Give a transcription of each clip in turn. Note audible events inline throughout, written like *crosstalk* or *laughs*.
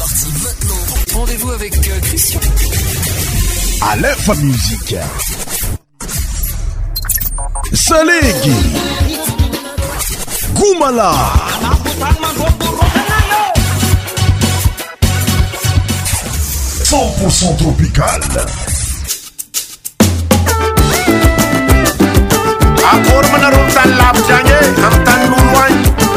maintenant. Rendez-vous avec euh, Christian. À l'info musique. Goumala. Cent tropical.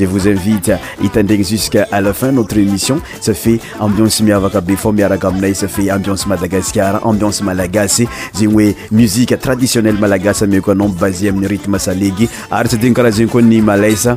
je vous invite hitandregny jusqu'à la fin notre émission sa fait ambiance miavaka be fa miaraka aminay sa fait ambiance madagascar ambiance malagasy zegny oe musiqe traditionnele malagasy ami ko anaom base amin'ny rythme salegy ary sy tiny karaha zegny koa ny malaisa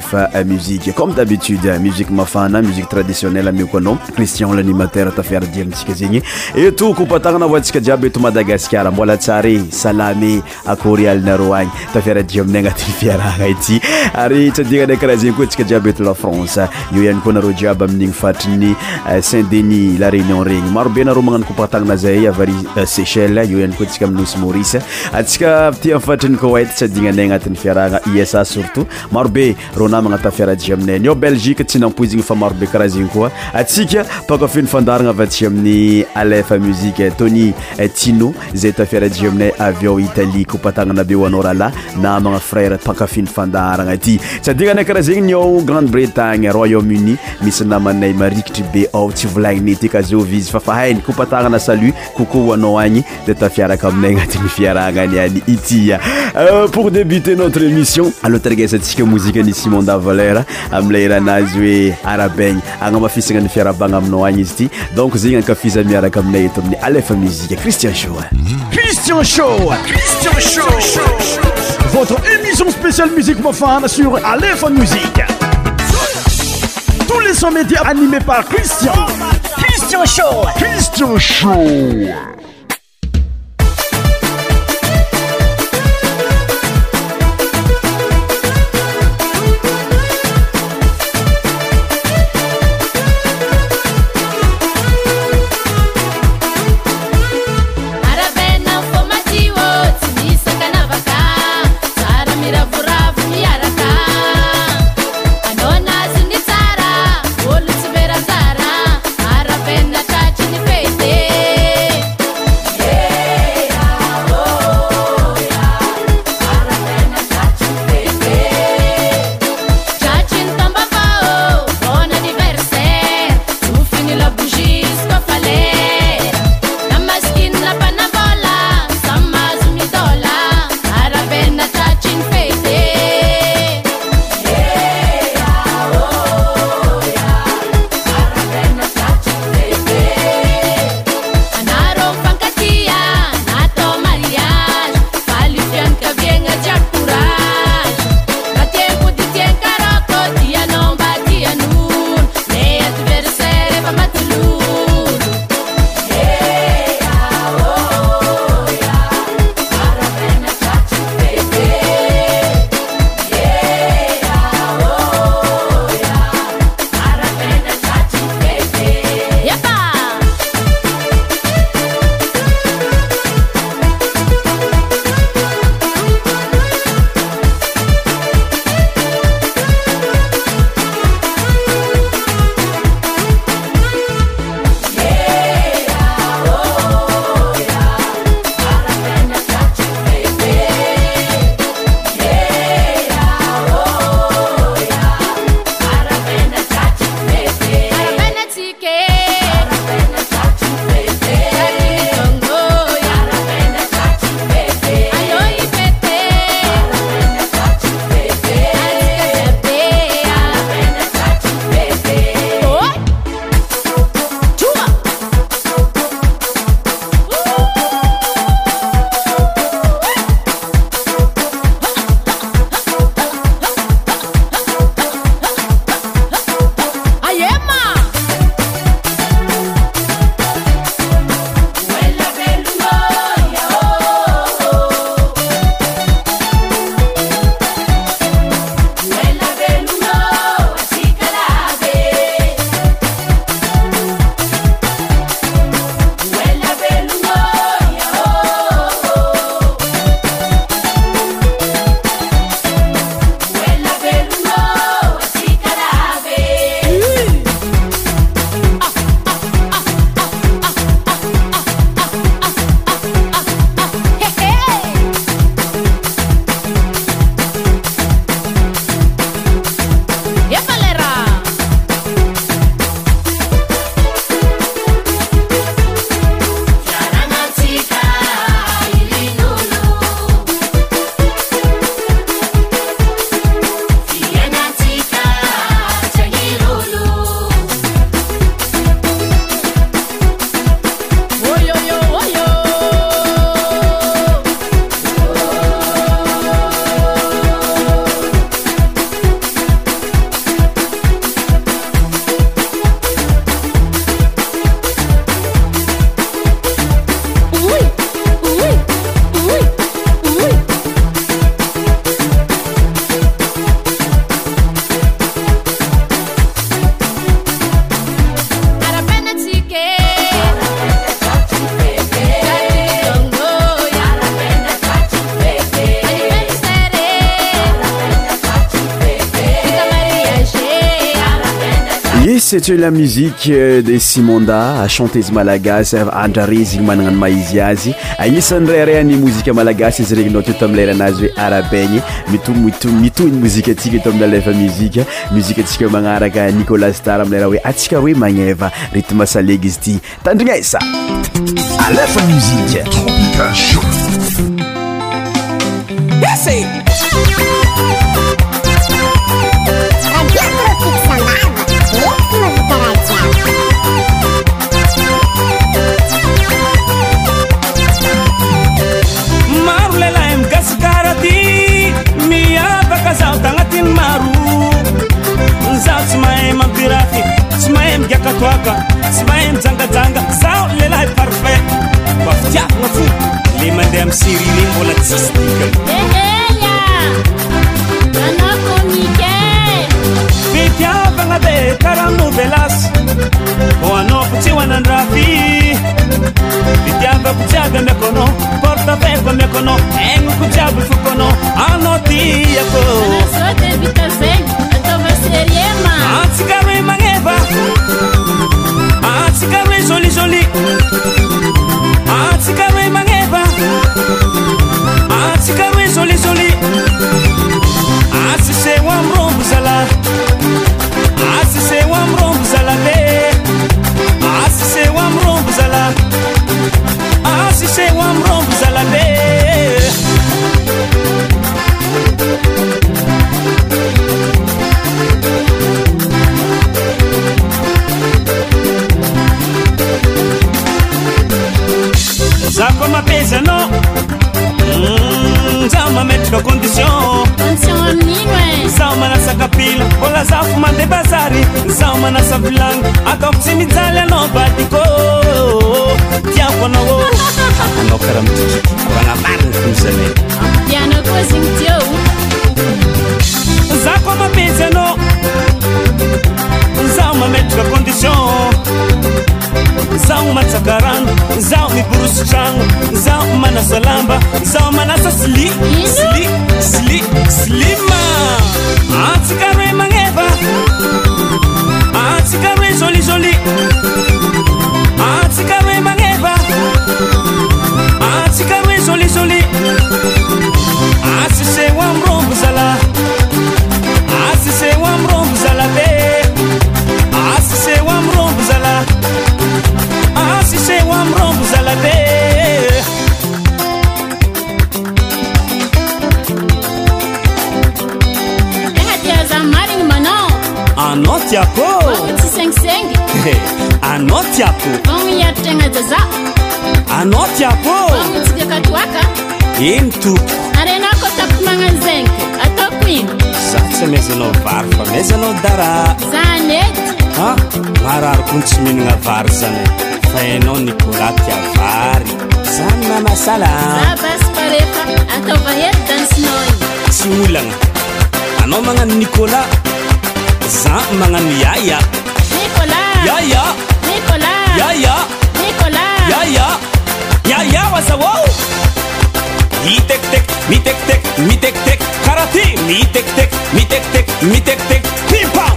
fa musiqe comme dabitude musiq mafana musiq traditionnel amko anao cristin lanimateur tafiaradi mtsa eny etktantsik iay eo madagasarssaaeaaneysainteis aréioee namana tafiaraiamina n ei tsynampony aaoe kanyyraebretane royameni misynamaay aikiy e yan avôlera amilay rahanazy hoe arabaigny agnamafisagna ny fiarabagna aminao agny izy ity donk zegny ankafizamiaraka aminay eto amin'ny alefa muzike cristian show cristian in musike euh, de simanda chantezy malagasy andrareziny mananano maizy azy aisan'ny raireany mozika malagasy izy regnynao teo tamileranazy hoe arabaigny mitomitohiny mozikaatsika eto amin'ny alefa muzika muzika atsika manaraka nikolas tar amleraha hoe atsika he magneva ritma salegy izy ty tandrinesa za tsy mahay mampi raafy tsy mahay migakatoaka tsy mahay mijangajanga zaho lehilahy parfe mba fitiavagna fo le mandeha amn seriregny mbola tsisykaeheaanaokonike fitiavagna de karahanovel azy kô anao fo tsy hoananydraha fy fitiavako jiaby amiako nao portafako amiako anao agnako jiaby foko anao anao ty akodivitazeny tikraea tsirolizo tsikaroe maeva tikr zolizolymbe mrmb zaka mm, e? mapezy anao zaho mamedraka conditionn zaho manasa kapela bola za fo mandehabazary zaho manasa vilanga atao sy mizaly anao badikô *laughs* tiako naoanao karahami fanamarina tozameny bros trano zao manasa lamba zao manasa sli sli sli slim atskare maevatre zolizoly atsremaeva srezolizoly tsgsana tiôtnanaeno pnoenyza sy mazanaory fa mazaaa ararakony tsy mihinana vary zana faanao nikola tivary any namaasy olana anao mananonikola za magnano iaya kaaayaya iaia azaoao mitekitek mitektek mitekiteky karaha ty mitektek mitetek mitektek pimpa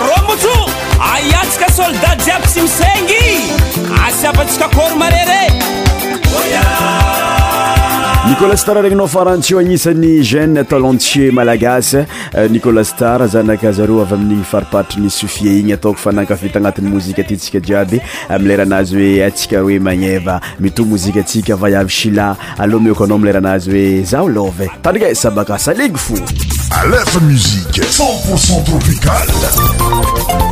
rômotso aiatsaka soldat jiaby sy misangy asyabatsika kôry mare rey oh, nolastar regnynao farantio agnisan'ny jene talencie malagasy euh, nikolastar zanaka azareo avy amin'igny fariparitryni sofie igny ataoko fanakafita anatin'y mozika atytsika jiaby amleranazy oe atsika e magneva mito mozika atsika vaiavy shila aloha miokoanao amileranazy oe zao lov tarika sabakasyalegy fo alefa mzie c0pocent tropical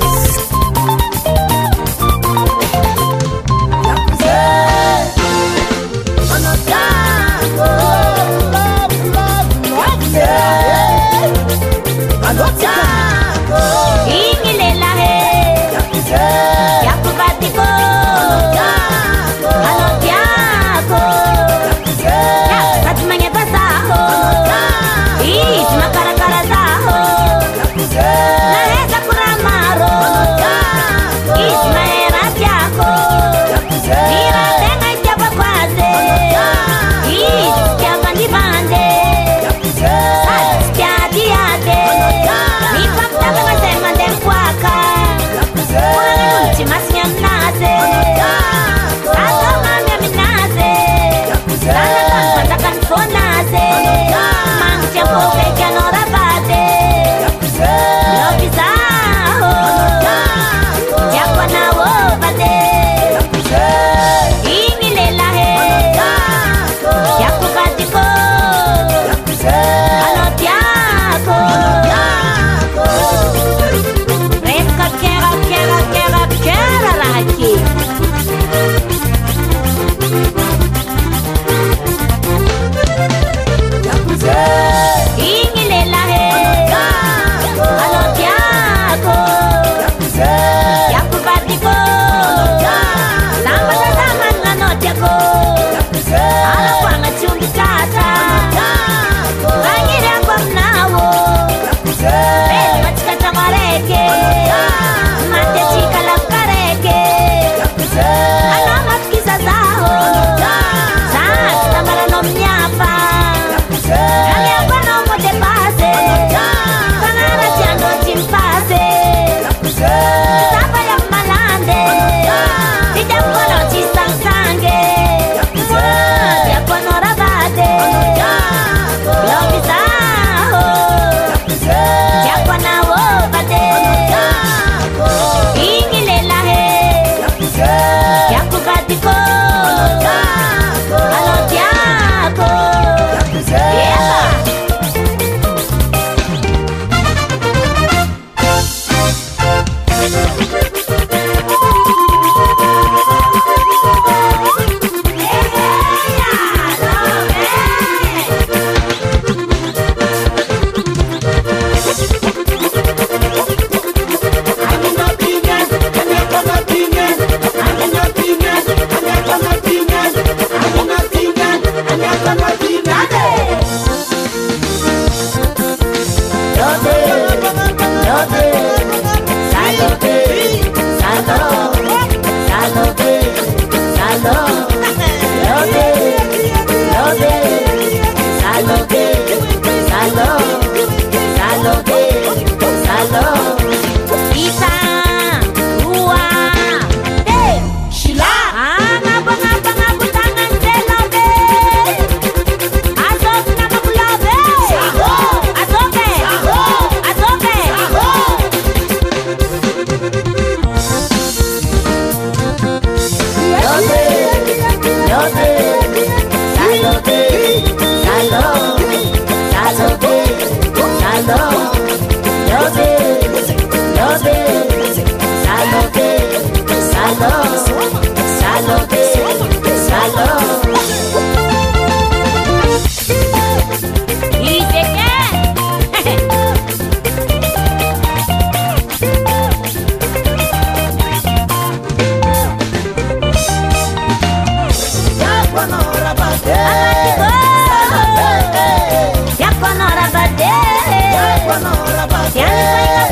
Bye.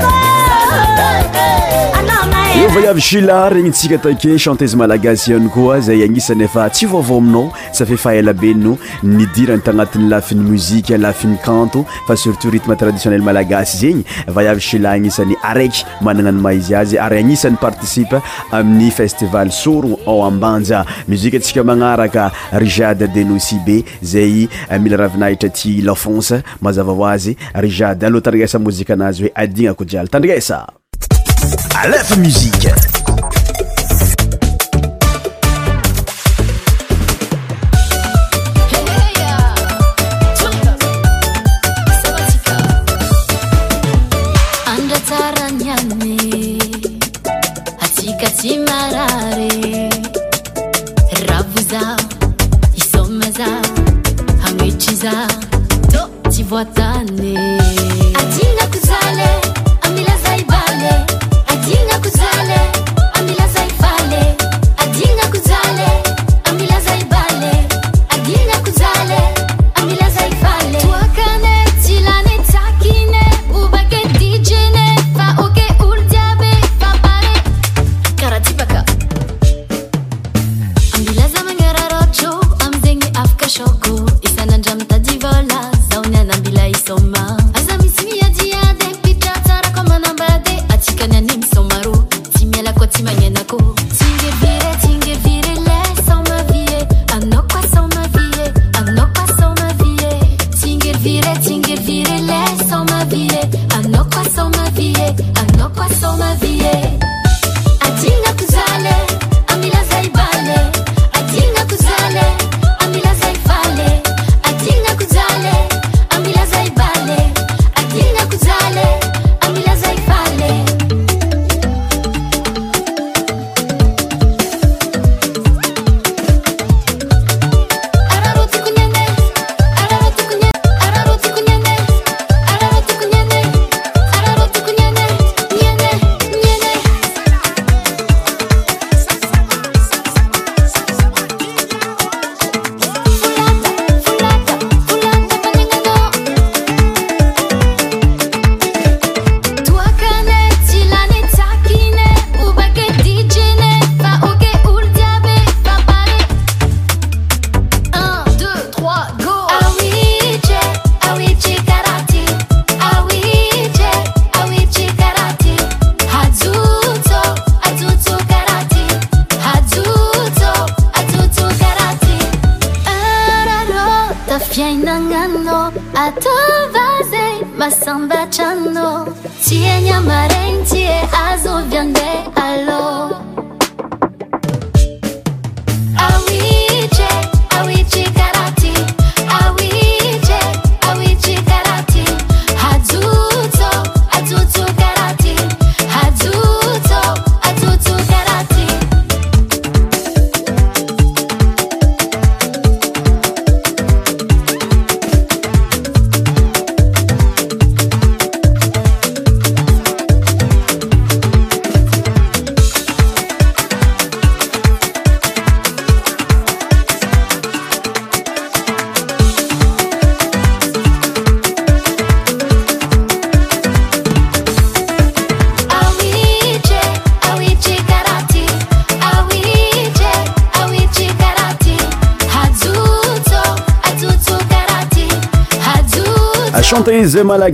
aavy ila regny tsika take chantez alagasy an ka zay agnisanyefatsyaminasaeaaetanat'yin'ynysteaaseaa ainyaaaaizyazy ary anisanypartiip aminny festival soron ambanja mzisika manarakariaddenosibe zayiaiahitratlfonc eh, azavaazy riad ala tandriesamoziazy oe aina koial tandriesa à la musique.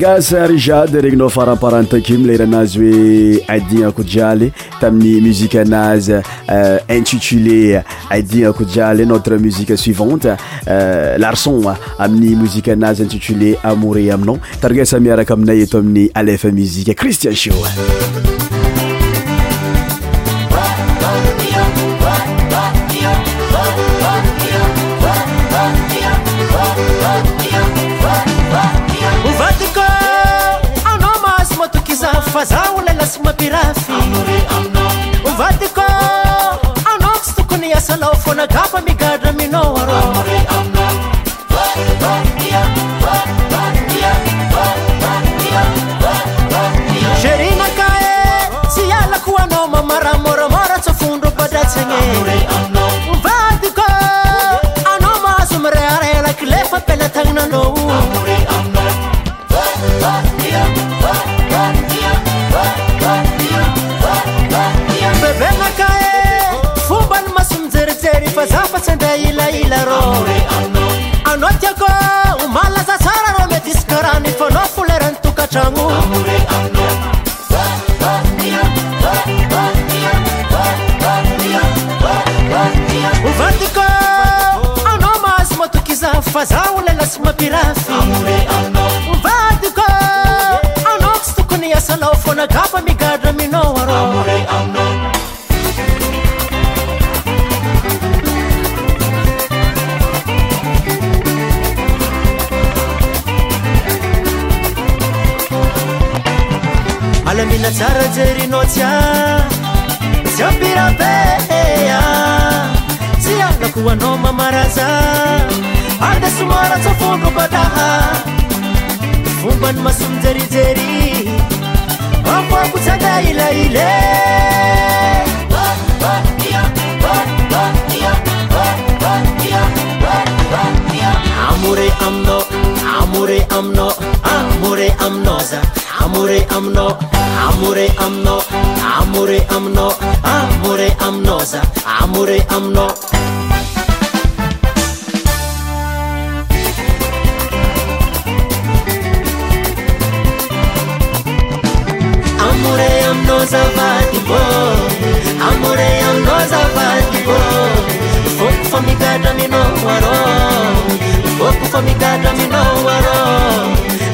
gasant rijade regninao faramparany take mileiranazy hoe idin akojaly tamin'ny musike anazy euh, intitulé euh, idin akojale notre musique suivante euh, larçon amin'ny musike anazy intitulé amouré aminao tarigasa miaraka aminay eto amin'ny alefa muzike cristian shioa fazaolelask mapirafy ovatyko anosy tokony asala fonagafa migadra minoaro serinaka e sy alakoanomamaramo anovadikô anao mahazy matoki za faza ola lasy mampirafy vadikô anao sy tokony asalao fonagafo amore amno amore amno amore amno amore amnosa amore amno amore amnosa vatibo amore amnosa vatibo foko famigatra waro, arô foko famigatra minao waro.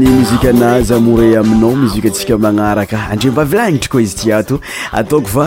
ny muzika anazyamore aminao muzikaantsika magnaraka andre mbavilagnitry koa izy ti ato ataoko fa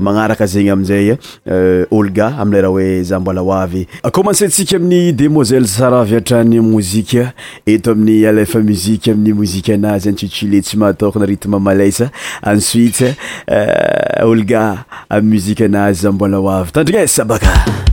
magnaraka zegny amizay eh, olga amileraha hoe zah mbola hoavy akommansantsika amin'ny demoiselle sara viatrany mozika eto amin'ny alfa muzika amin'ny mozika anazy any tsutile tsy mahatokana ritme malaisa ensuite eh, olga amiy muzika anazy zah mbola hoavy tandrina ezy sabaka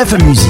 9 musiques.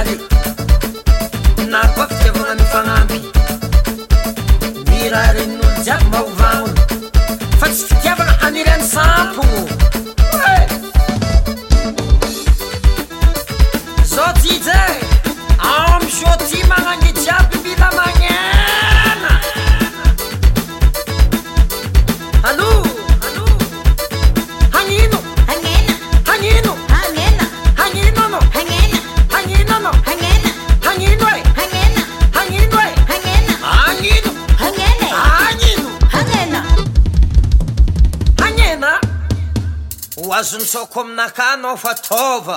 Mari сו коm нака ноva тоvа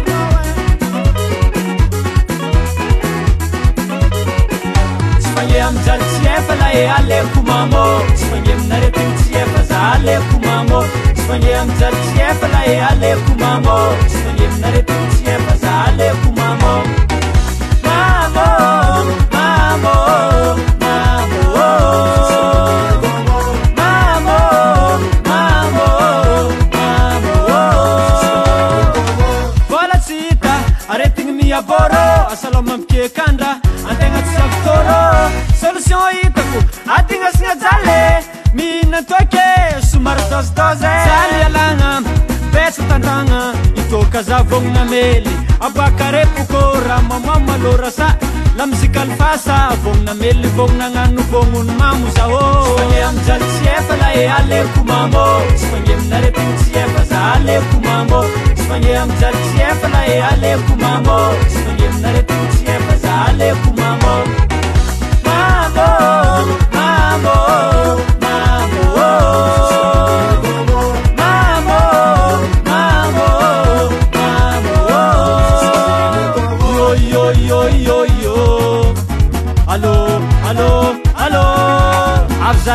l kum saemnaretencie fza alekumasaye amjalcieflae lekuma sanemnaretensiefza alekumamo itako atignasagna jale mihinatoke somary tozoz jaly alagna betsa tandagna itôka za vognana mely aboakarekokô raha mamoam malorasa la mizikalfasa vognana meliy vognana agnanono vognony mamo zaô oh.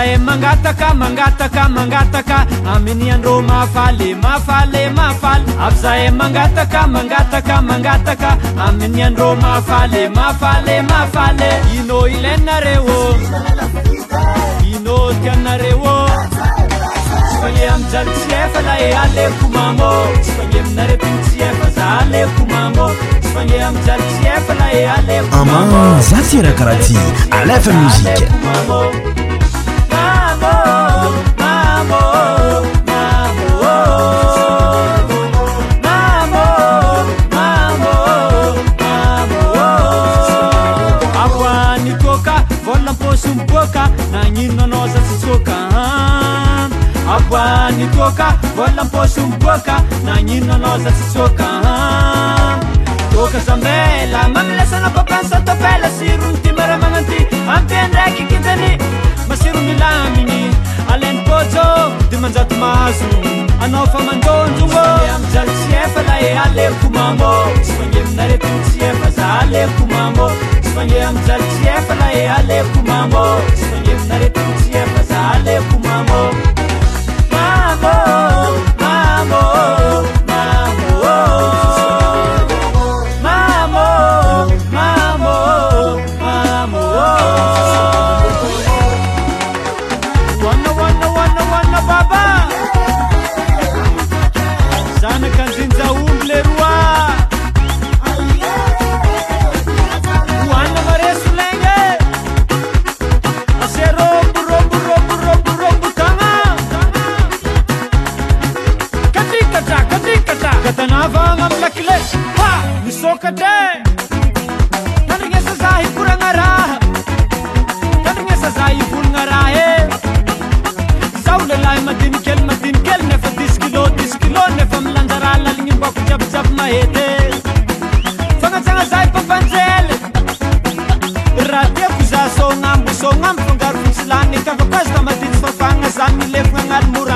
ama za tsy rakaraha tsy alefa mizika zkaboanytoka ah. vôlampôs boaka na ninn ana zayoktokazamela ah. manilesana bopany satopelasirony timarahamanaty ampia ndraiky kitany masiro milamigny alanypôjo de manjaty mazo anao fa mandônjogôay efa ae alekomam syfaenaetn y efa za alekomam fange amjal tiekalae alekomamosyanye naretaosiekazaalekomamo sykilonefa milanjara laligny mbôko jiabyjiaby mahety fagnajagna za papanjely raha tia ko za sôgnambo sognambo fongarooosylany kavakoazy ta madidsy fafahagna za milefigna agnalo moa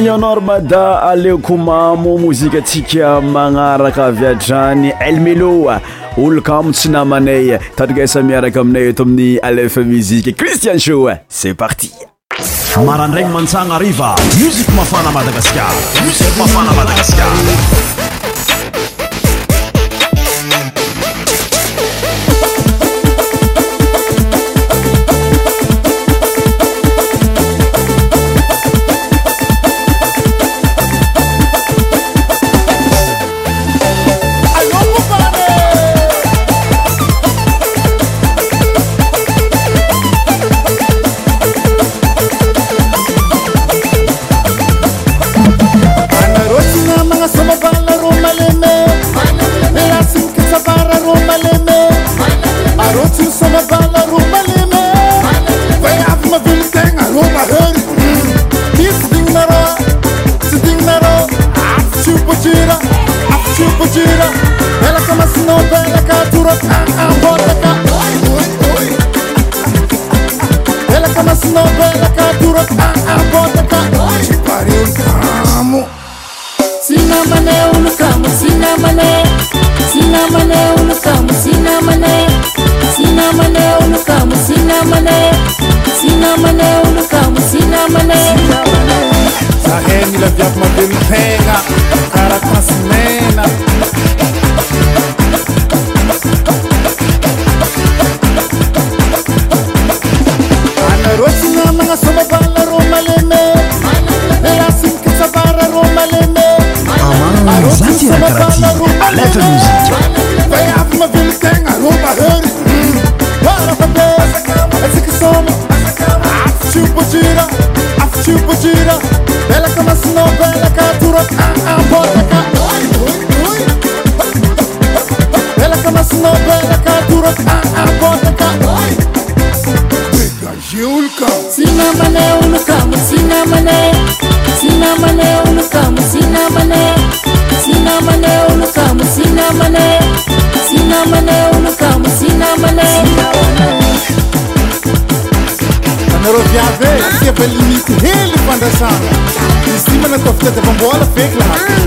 nianor mada aleokomamo mozikaatsika magnaraka avyatrany elmeloa olo kamo tsy namanay tatakasa miaraka aminay eto amin'ny alefa muzike cristian shoa cet parti marandragny mantsagna ariva musiko mafana madagasikar musiko mafana madagaskar limity hely fandrasana izy ti manataofitatyfambola beky laha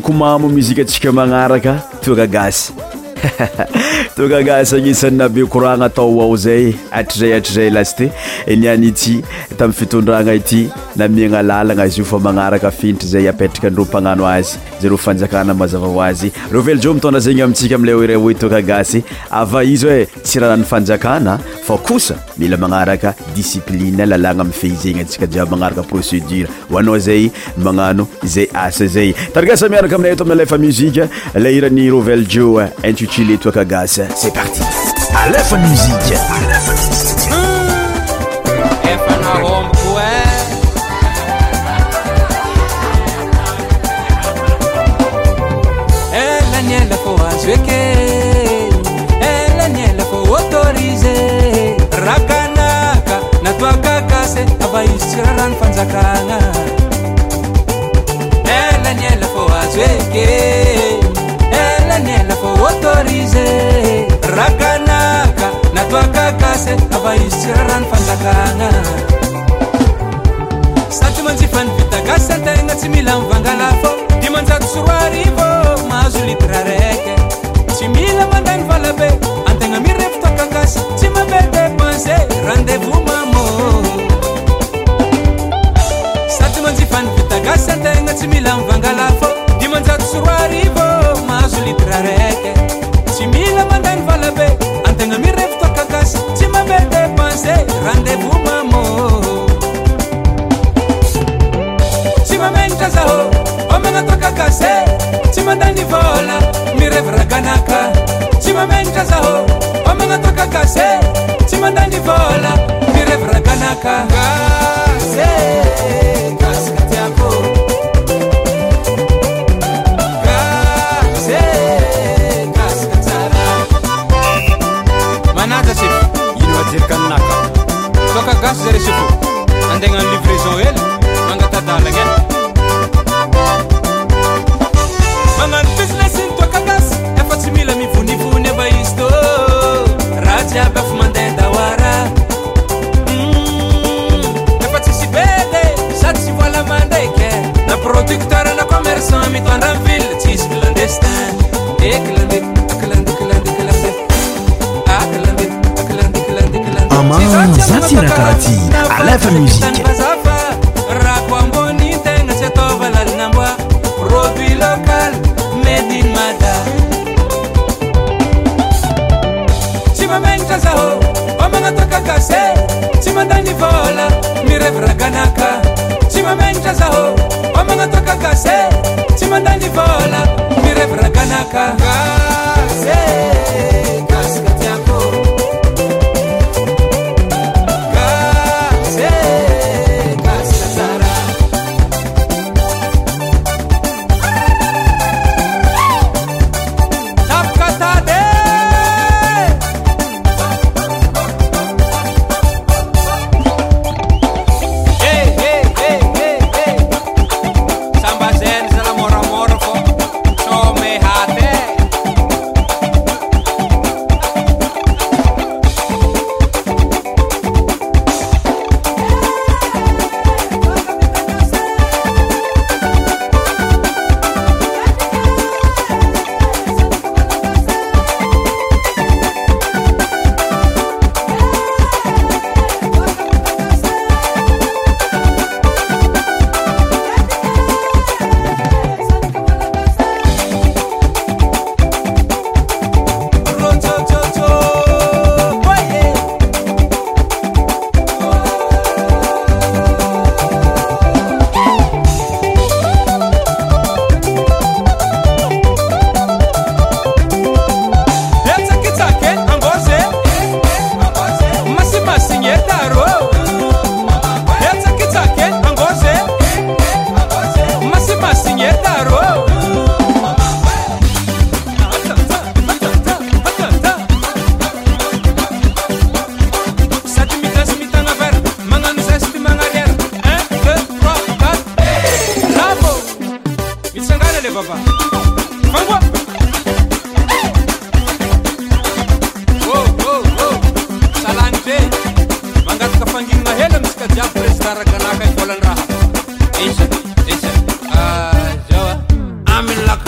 komamo muzika atsika magnaraka toaka gasy *laughs* toaka gasy agnisanyna be kouragna atao ao zay atrizay atrzay laste aniany ity tamiy fitondrana ity namina lalana azyo fa manaraka finitry zay aetraka nro mpanano azy zarfajakana mazavahoazy mia zeny amtsika al oeok syizye tsrha anyfankaa a s mila manaraka discipline lalana amfeyzeny tsikajiaymanarakaprocédure oanao zay manano zay sa zaytasaiaaka amiay eami irnyrej iulétok sy raharano fanakana elany ela fô azo eke elany ela fô autorizé rakanaka natoaka gas afa izy tsyrarano fanjakana saty manjifany vita gasy ategna tsy mila mi vangala fô dimanjako soro arivô mahazo lita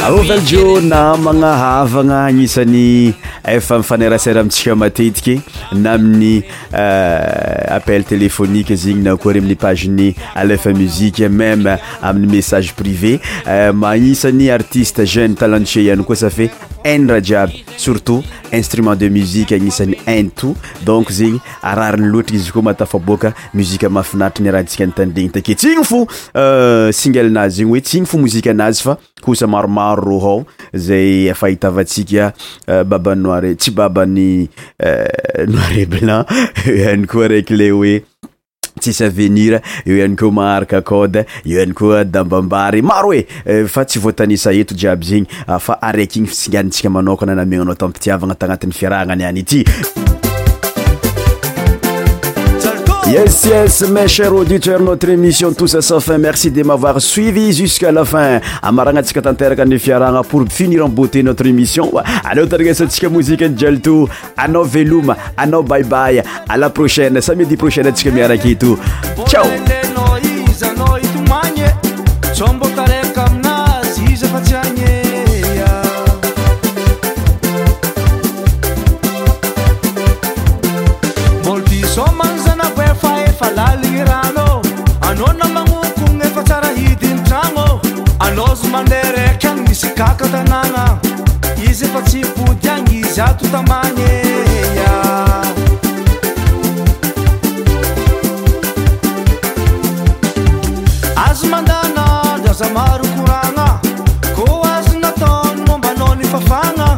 ao veljo na magnahavagna agnisany efa mifaneraha sera amitsika matetiky na amin'ny euh, appel téléphonique zyigny na ko re ami'ny pageny alefa muziqe même euh, amin'ny message privé euh, magnisany artiste jeune talentuer iany koa safe nraha jiaby surtout instrument de musique agnisan'ny an to donc zegny arariny loatryy izy koa mahatafaboaka muzika mafinaitry ny raha tsika nytandregny take ts igny fo euh, singelenazy zigny hoe tsy igny fo mozika anazy fa kosa maromaro rôh ao zay efahitavytsika euh, babany noiré tsy babany euh, noiré blanc *laughs* any koa raky le oe tsisy venir eo ihany koa maharaka kode eo ihany koa dambambary maro oe eh, fa tsy voatanisa eto jiaby zegny ah, fa araiky igny singanintsika manokana anamegnanao tam pitiavagna tagnatin'ny fiarahagnany any ity yes yes mas cher auditeur notre émission tous à sa fin merci de m'avoir suivi jusqu'à la fin amaragnatsika tanterakanefiaragna pour finir en bote notre émission alo taregesa tsika mousiqe an jialto ana velum ana baibay à la prochaine samédi prochaine atsika miarakitoiao z mandeha raika an misy kaka tanagna izy efa tsy body agna izy ato tamagnea azo mandana da zamaro koragna ko azo nataony nombanao nifafagna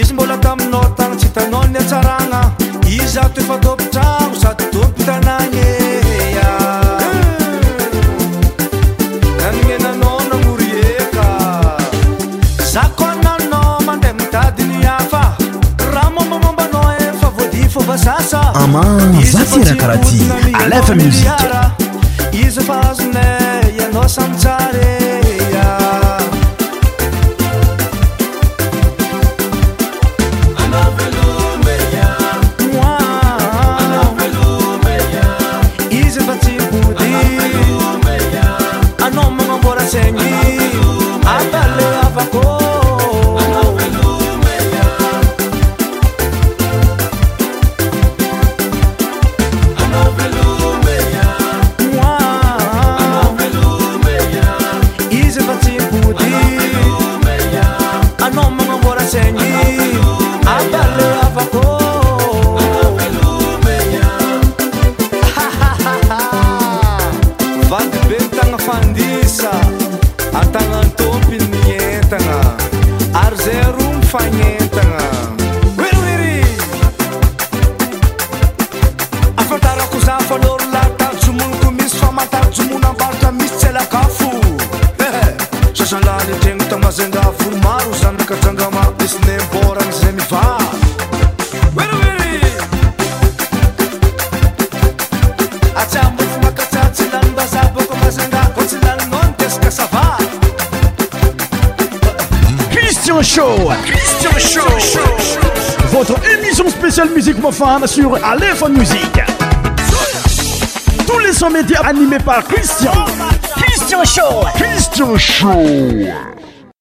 izy mbola taminao tanatsy hitanaony atsaragna izy atoefat zatira karati aleva musiqe famm sur alefone musiq tous les son média animé par christian cristian how christian show